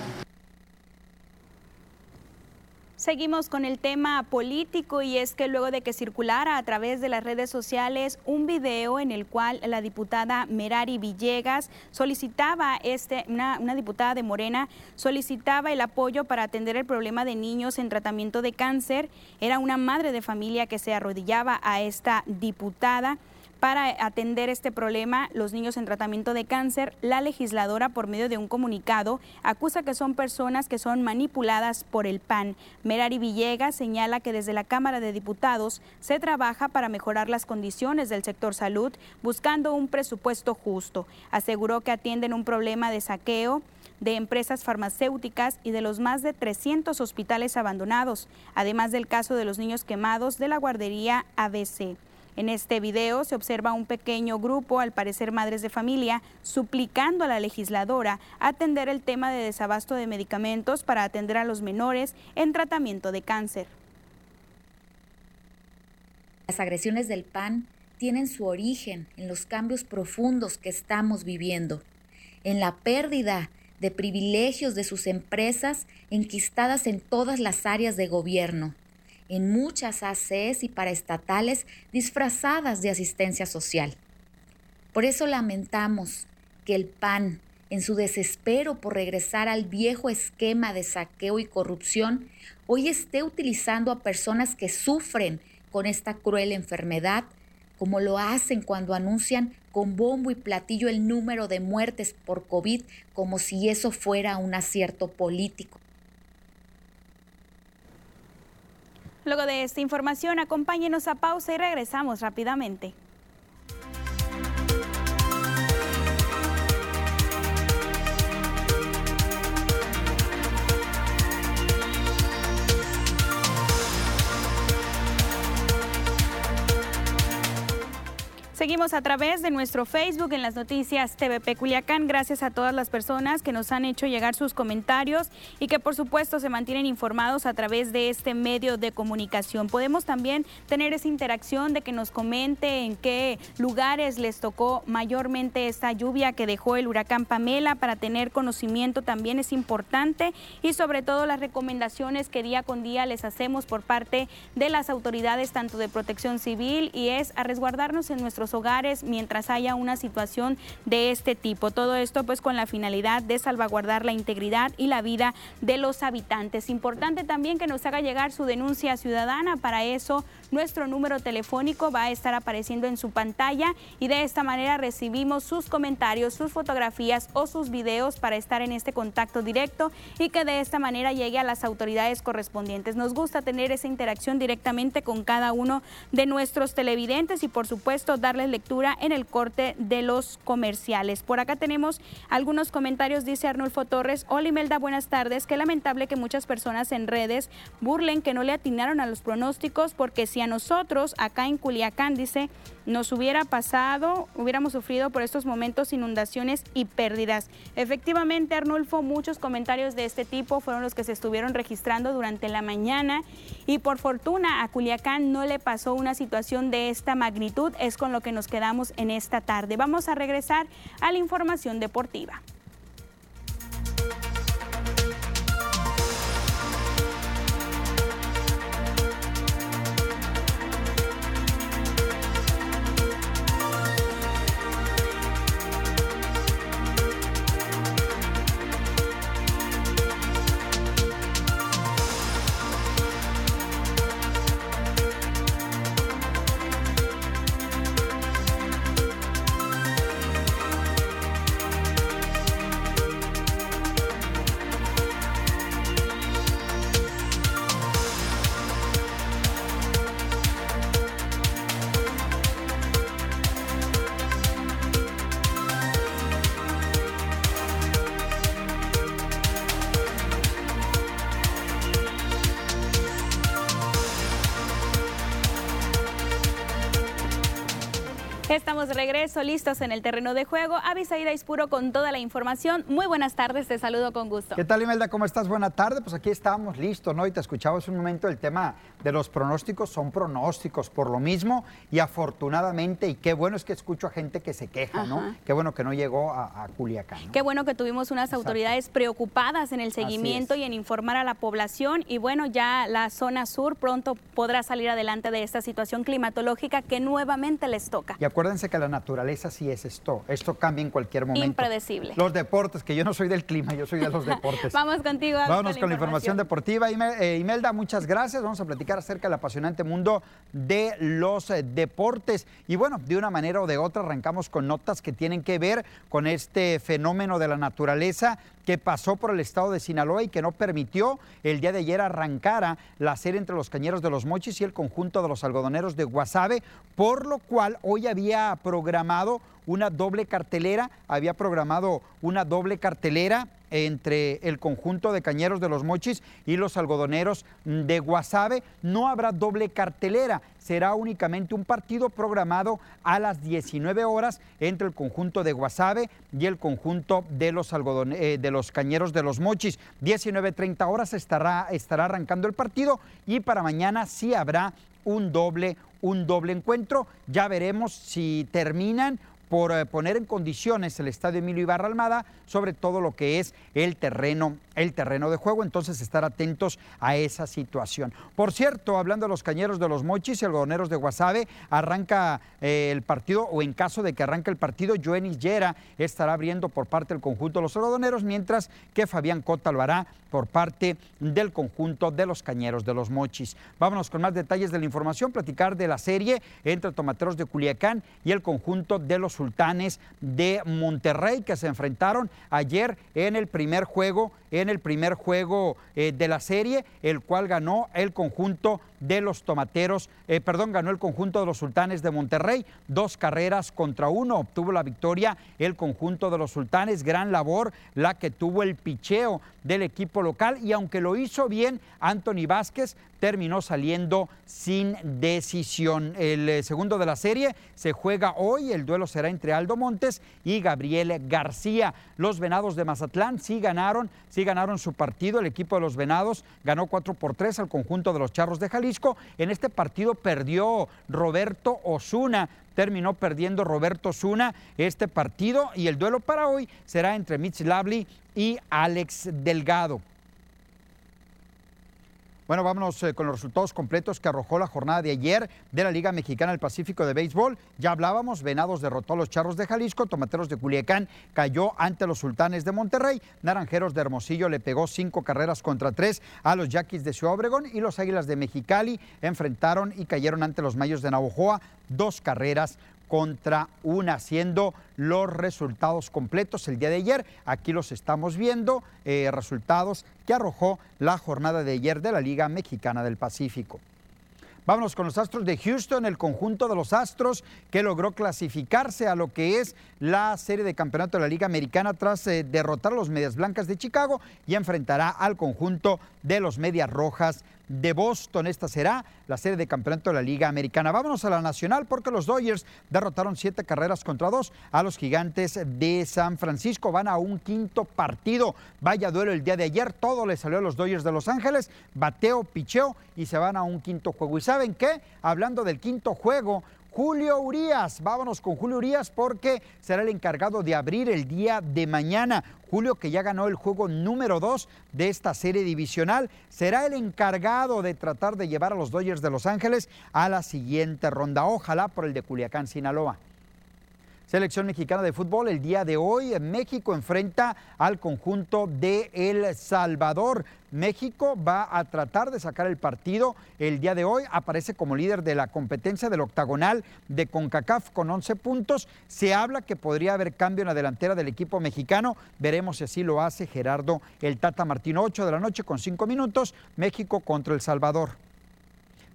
Seguimos con el tema político y es que luego de que circulara a través de las redes sociales un video en el cual la diputada Merari Villegas solicitaba, este, una, una diputada de Morena, solicitaba el apoyo para atender el problema de niños en tratamiento de cáncer, era una madre de familia que se arrodillaba a esta diputada. Para atender este problema, los niños en tratamiento de cáncer, la legisladora, por medio de un comunicado, acusa que son personas que son manipuladas por el PAN. Merari Villegas señala que desde la Cámara de Diputados se trabaja para mejorar las condiciones del sector salud, buscando un presupuesto justo. Aseguró que atienden un problema de saqueo de empresas farmacéuticas y de los más de 300 hospitales abandonados, además del caso de los niños quemados de la guardería ABC. En este video se observa un pequeño grupo, al parecer madres de familia, suplicando a la legisladora atender el tema de desabasto de medicamentos para atender a los menores en tratamiento de cáncer. Las agresiones del PAN tienen su origen en los cambios profundos que estamos viviendo, en la pérdida de privilegios de sus empresas enquistadas en todas las áreas de gobierno en muchas ACs y paraestatales disfrazadas de asistencia social. Por eso lamentamos que el PAN, en su desespero por regresar al viejo esquema de saqueo y corrupción, hoy esté utilizando a personas que sufren con esta cruel enfermedad, como lo hacen cuando anuncian con bombo y platillo el número de muertes por COVID como si eso fuera un acierto político. Luego de esta información, acompáñenos a pausa y regresamos rápidamente. Seguimos a través de nuestro Facebook en las noticias TVP Culiacán. Gracias a todas las personas que nos han hecho llegar sus comentarios y que por supuesto se mantienen informados a través de este medio de comunicación. Podemos también tener esa interacción de que nos comente en qué lugares les tocó mayormente esta lluvia que dejó el huracán Pamela para tener conocimiento también es importante y sobre todo las recomendaciones que día con día les hacemos por parte de las autoridades tanto de protección civil y es a resguardarnos en nuestros hogares mientras haya una situación de este tipo. Todo esto pues con la finalidad de salvaguardar la integridad y la vida de los habitantes. Importante también que nos haga llegar su denuncia ciudadana. Para eso nuestro número telefónico va a estar apareciendo en su pantalla y de esta manera recibimos sus comentarios, sus fotografías o sus videos para estar en este contacto directo y que de esta manera llegue a las autoridades correspondientes. Nos gusta tener esa interacción directamente con cada uno de nuestros televidentes y por supuesto darles lectura en el corte de los comerciales. Por acá tenemos algunos comentarios, dice Arnulfo Torres. Hola Imelda, buenas tardes. Qué lamentable que muchas personas en redes burlen que no le atinaron a los pronósticos porque si a nosotros acá en Culiacán, dice, nos hubiera pasado, hubiéramos sufrido por estos momentos inundaciones y pérdidas. Efectivamente, Arnulfo, muchos comentarios de este tipo fueron los que se estuvieron registrando durante la mañana y por fortuna a Culiacán no le pasó una situación de esta magnitud, es con lo que nos quedamos en esta tarde. Vamos a regresar a la información deportiva. Regreso, listos en el terreno de juego. Avisaída Ispuro con toda la información. Muy buenas tardes, te saludo con gusto. ¿Qué tal, Imelda? ¿Cómo estás? Buena tarde. Pues aquí estamos listos, ¿no? Y te escuchabas un momento el tema de los pronósticos. Son pronósticos por lo mismo y afortunadamente, y qué bueno es que escucho a gente que se queja, ¿no? Qué bueno que no llegó a, Culiacán. Qué bueno que tuvimos unas autoridades preocupadas en el seguimiento y en informar a la población. Y bueno, ya la zona sur pronto podrá salir adelante de esta situación climatológica que nuevamente les toca acuérdense que la naturaleza sí es esto. Esto cambia en cualquier momento. Impredecible. Los deportes, que yo no soy del clima, yo soy de los [LAUGHS] deportes. Vamos contigo. Vámonos con la información, deportiva. Eh, Imelda, muchas gracias. Vamos a platicar acerca del apasionante mundo de los eh, deportes. Y bueno, de una manera o de otra arrancamos con notas que tienen que ver con este fenómeno de la naturaleza que pasó por el estado de Sinaloa y que no permitió el día de ayer arrancara la serie entre los cañeros de los Mochis y el conjunto de los algodoneros de Guasave, por lo cual hoy había programado una doble cartelera, había programado una doble cartelera entre el conjunto de cañeros de los mochis y los algodoneros de Guasave. No habrá doble cartelera, será únicamente un partido programado a las 19 horas entre el conjunto de Guasave y el conjunto de los, eh, de los cañeros de los mochis. 19.30 horas estará, estará arrancando el partido y para mañana sí habrá un doble, un doble encuentro. Ya veremos si terminan por eh, poner en condiciones el estadio Emilio Ibarra Almada sobre todo lo que es el terreno, el terreno de juego. Entonces, estar atentos a esa situación. Por cierto, hablando de los cañeros de los mochis y algodoneros de Guasave, arranca eh, el partido, o en caso de que arranque el partido, Joenis Yera estará abriendo por parte del conjunto de los algodoneros, mientras que Fabián Cota lo hará por parte del conjunto de los cañeros de los mochis. Vámonos con más detalles de la información, platicar de la serie entre tomateros de Culiacán y el conjunto de los sultanes de Monterrey que se enfrentaron ayer en el primer juego, en el primer juego eh, de la serie, el cual ganó el conjunto de los tomateros, eh, perdón, ganó el conjunto de los sultanes de Monterrey, dos carreras contra uno, obtuvo la victoria el conjunto de los sultanes, gran labor la que tuvo el picheo del equipo local y aunque lo hizo bien, Anthony Vázquez terminó saliendo sin decisión. El eh, segundo de la serie se juega hoy, el duelo será entre Aldo Montes y Gabriel García. Los Venados de Mazatlán sí ganaron, sí ganaron su partido, el equipo de los Venados ganó 4 por 3 al conjunto de los Charros de Jalisco. En este partido perdió Roberto Osuna, terminó perdiendo Roberto Osuna este partido y el duelo para hoy será entre Mitch Lavely y Alex Delgado. Bueno, vámonos eh, con los resultados completos que arrojó la jornada de ayer de la Liga Mexicana del Pacífico de Béisbol. Ya hablábamos, Venados derrotó a los Charros de Jalisco, Tomateros de Culiacán cayó ante los Sultanes de Monterrey, Naranjeros de Hermosillo le pegó cinco carreras contra tres a los Yaquis de Ciudad Obregón y los Águilas de Mexicali enfrentaron y cayeron ante los Mayos de Navojoa dos carreras contra una, haciendo los resultados completos el día de ayer. Aquí los estamos viendo, eh, resultados que arrojó la jornada de ayer de la Liga Mexicana del Pacífico. Vámonos con los Astros de Houston, el conjunto de los Astros que logró clasificarse a lo que es la serie de campeonato de la Liga Americana tras eh, derrotar a los Medias Blancas de Chicago y enfrentará al conjunto de los Medias Rojas de Boston. Esta será la serie de campeonato de la Liga Americana. Vámonos a la nacional porque los Dodgers derrotaron siete carreras contra dos a los gigantes de San Francisco. Van a un quinto partido. Vaya duelo el día de ayer. Todo le salió a los Dodgers de Los Ángeles. Bateo, picheo y se van a un quinto juego. ¿Y saben qué? Hablando del quinto juego, Julio Urias. Vámonos con Julio Urias porque será el encargado de abrir el día de mañana. Julio, que ya ganó el juego número 2 de esta serie divisional, será el encargado de tratar de llevar a los Dodgers de Los Ángeles a la siguiente ronda. Ojalá por el de Culiacán, Sinaloa. Selección mexicana de fútbol, el día de hoy México enfrenta al conjunto de El Salvador. México va a tratar de sacar el partido el día de hoy. Aparece como líder de la competencia del octagonal de CONCACAF con 11 puntos. Se habla que podría haber cambio en la delantera del equipo mexicano. Veremos si así lo hace Gerardo el Tata Martino. 8 de la noche con 5 minutos. México contra El Salvador.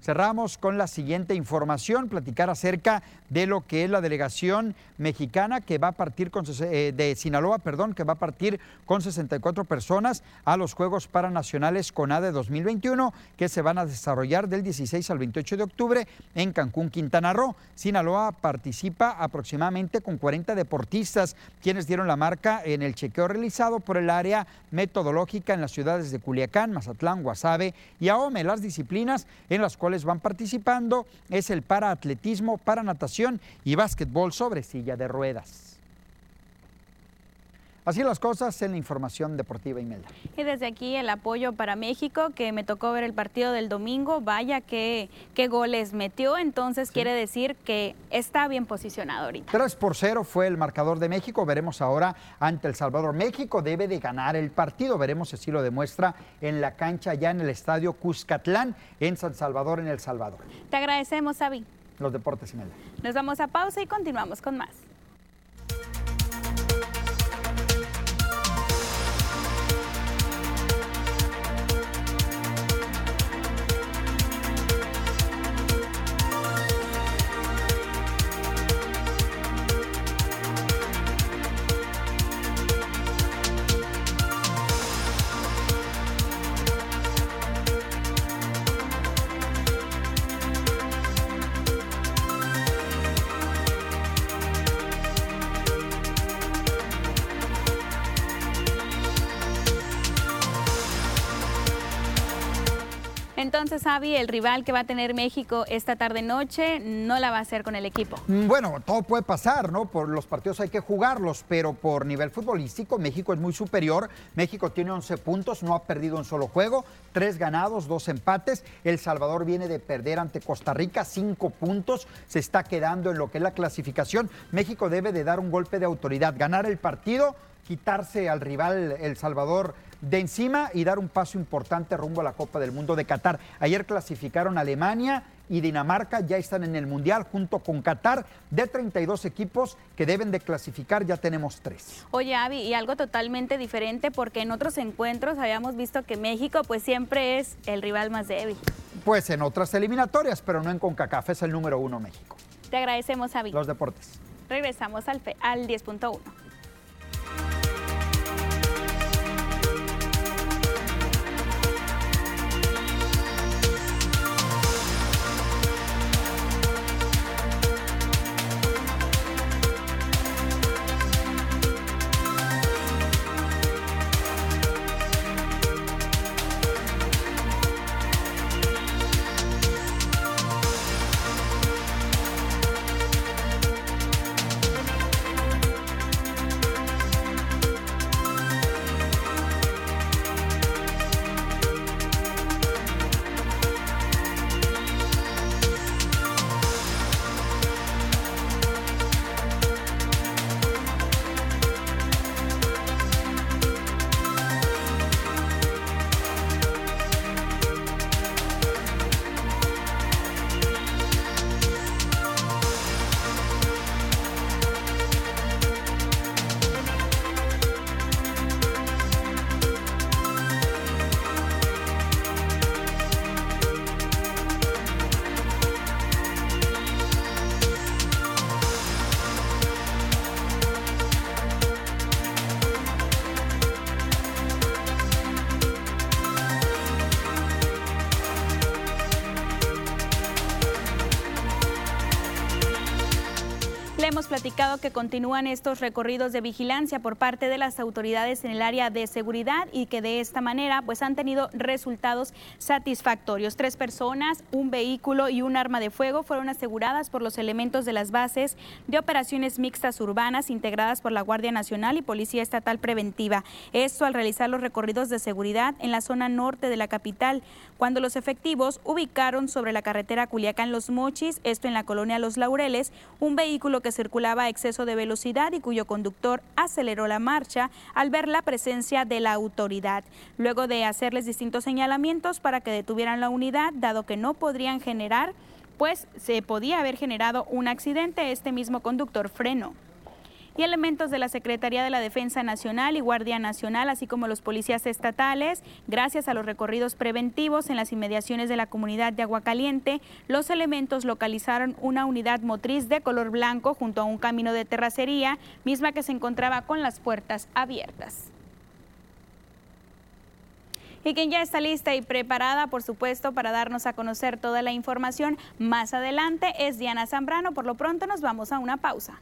Cerramos con la siguiente información, platicar acerca de lo que es la delegación mexicana que va a partir con, eh, de Sinaloa, perdón, que va a partir con 64 personas a los Juegos Paranacionales CONADE 2021 que se van a desarrollar del 16 al 28 de octubre en Cancún, Quintana Roo. Sinaloa participa aproximadamente con 40 deportistas quienes dieron la marca en el chequeo realizado por el área metodológica en las ciudades de Culiacán, Mazatlán, Guasave y Ahome. Las disciplinas en las cuales van participando es el para atletismo, para natación y básquetbol sobre silla de ruedas. Así las cosas en la información deportiva Imelda. Y desde aquí el apoyo para México, que me tocó ver el partido del domingo, vaya que qué goles metió, entonces quiere decir que está bien posicionado ahorita. 3 por 0 fue el marcador de México, veremos ahora ante El Salvador. México debe de ganar el partido, veremos si así lo demuestra en la cancha ya en el estadio Cuscatlán, en San Salvador, en El Salvador. Te agradecemos, Avi. Los deportes Imelda. Nos vamos a pausa y continuamos con más. Entonces, Avi, el rival que va a tener México esta tarde-noche no la va a hacer con el equipo. Mm, bueno, todo puede pasar, ¿no? Por los partidos hay que jugarlos, pero por nivel futbolístico México es muy superior. México tiene 11 puntos, no ha perdido un solo juego, tres ganados, dos empates. El Salvador viene de perder ante Costa Rica, cinco puntos, se está quedando en lo que es la clasificación. México debe de dar un golpe de autoridad, ganar el partido quitarse al rival El Salvador de encima y dar un paso importante rumbo a la Copa del Mundo de Qatar. Ayer clasificaron Alemania y Dinamarca ya están en el Mundial junto con Qatar. De 32 equipos que deben de clasificar, ya tenemos tres. Oye, Avi, y algo totalmente diferente porque en otros encuentros habíamos visto que México pues siempre es el rival más débil. Pues en otras eliminatorias, pero no en CONCACAF, es el número uno México. Te agradecemos, Avi. Los deportes. Regresamos al, al 10.1. platicado que continúan estos recorridos de vigilancia por parte de las autoridades en el área de seguridad y que de esta manera pues han tenido resultados satisfactorios. Tres personas, un vehículo y un arma de fuego fueron aseguradas por los elementos de las bases de operaciones mixtas urbanas integradas por la Guardia Nacional y Policía Estatal Preventiva. Esto al realizar los recorridos de seguridad en la zona norte de la capital, cuando los efectivos ubicaron sobre la carretera Culiacán Los Mochis, esto en la colonia Los Laureles, un vehículo que se exceso de velocidad y cuyo conductor aceleró la marcha al ver la presencia de la autoridad. Luego de hacerles distintos señalamientos para que detuvieran la unidad, dado que no podrían generar, pues se podía haber generado un accidente, este mismo conductor frenó y elementos de la Secretaría de la Defensa Nacional y Guardia Nacional, así como los policías estatales, gracias a los recorridos preventivos en las inmediaciones de la comunidad de Aguacaliente, los elementos localizaron una unidad motriz de color blanco junto a un camino de terracería, misma que se encontraba con las puertas abiertas. Y quien ya está lista y preparada, por supuesto, para darnos a conocer toda la información más adelante es Diana Zambrano. Por lo pronto nos vamos a una pausa.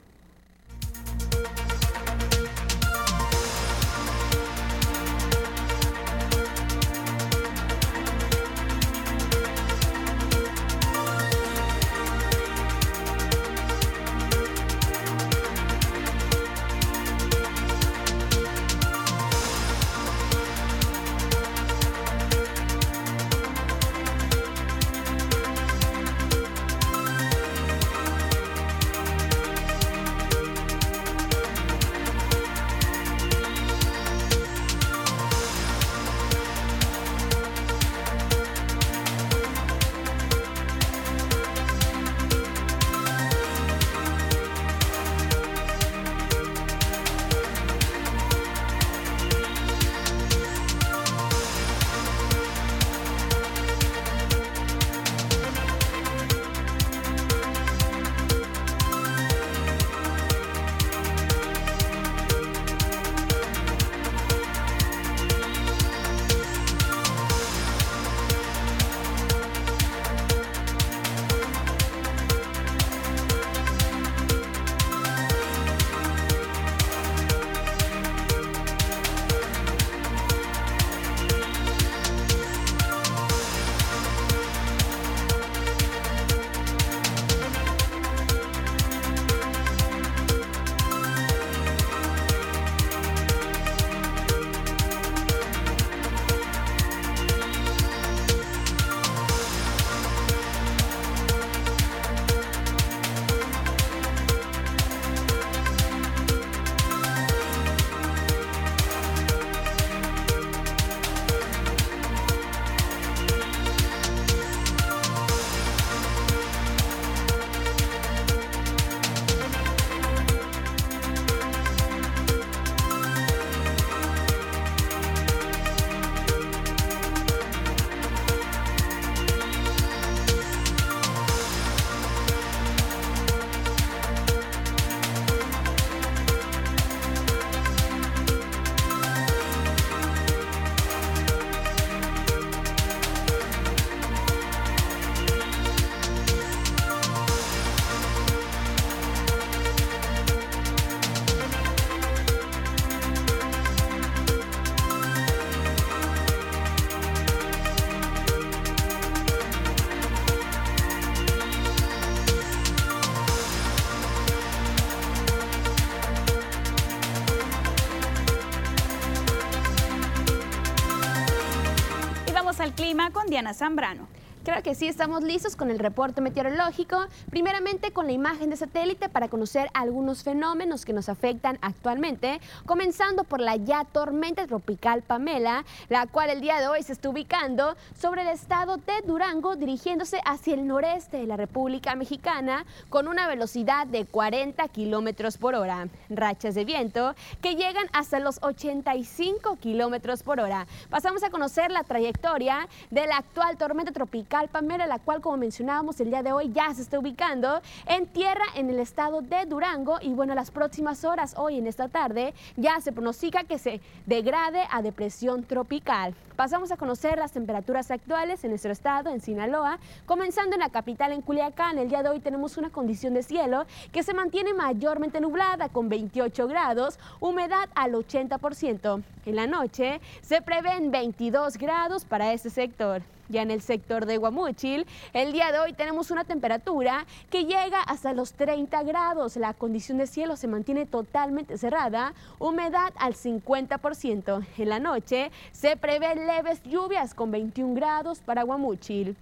Diana Zambrano. Creo que sí, estamos listos con el reporte meteorológico, primeramente con la imagen de satélite para conocer algunos fenómenos que nos afectan actualmente, comenzando por la ya tormenta tropical Pamela, la cual el día de hoy se está ubicando sobre el estado de Durango, dirigiéndose hacia el noreste de la República Mexicana con una velocidad de 40 kilómetros por hora. Rachas de viento que llegan hasta los 85 kilómetros por hora. Pasamos a conocer la trayectoria de la actual tormenta tropical Pamela, la cual, como mencionábamos el día de hoy, ya se está ubicando en tierra en el estado de Durango. Y bueno, las próximas horas, hoy en esta tarde, ya se pronostica que se degrade a depresión tropical. Pasamos a conocer las temperaturas actuales en nuestro estado, en Sinaloa, comenzando en la capital, en Culiacán. El día de hoy tenemos una condición de cielo que se mantiene mayormente nublada, con 28 grados, humedad al 80%. En la noche se prevén 22 grados para este sector. Ya en el sector de Guamúchil, el día de hoy tenemos una temperatura que llega hasta los 30 grados. La condición de cielo se mantiene totalmente cerrada, humedad al 50%. En la noche se prevé leves lluvias con 21 grados para Guamúchil.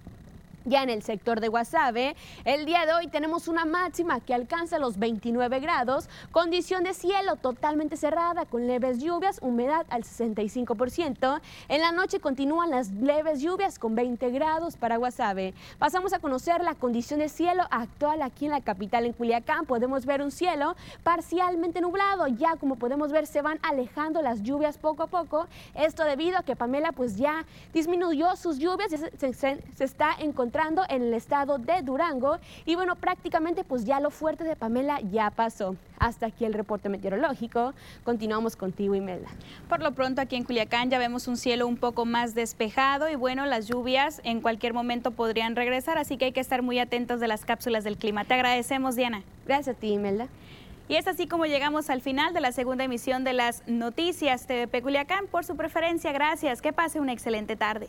Ya en el sector de Guasave, el día de hoy tenemos una máxima que alcanza los 29 grados, condición de cielo totalmente cerrada con leves lluvias, humedad al 65%. En la noche continúan las leves lluvias con 20 grados para Guasave. Pasamos a conocer la condición de cielo actual aquí en la capital, en Culiacán. Podemos ver un cielo parcialmente nublado. Ya como podemos ver se van alejando las lluvias poco a poco. Esto debido a que Pamela pues ya disminuyó sus lluvias, se, se, está encontrando en el estado de Durango y bueno, prácticamente pues ya lo fuerte de Pamela ya pasó. Hasta aquí el reporte meteorológico. Continuamos contigo, Imelda. Por lo pronto aquí en Culiacán ya vemos un cielo un poco más despejado y bueno, las lluvias en cualquier momento podrían regresar, así que hay que estar muy atentos de las cápsulas del clima. Te agradecemos, Diana. Gracias a ti, Imelda. Y es así como llegamos al final de la segunda emisión de las noticias TVP Culiacán. Por su preferencia, gracias. Que pase una excelente tarde.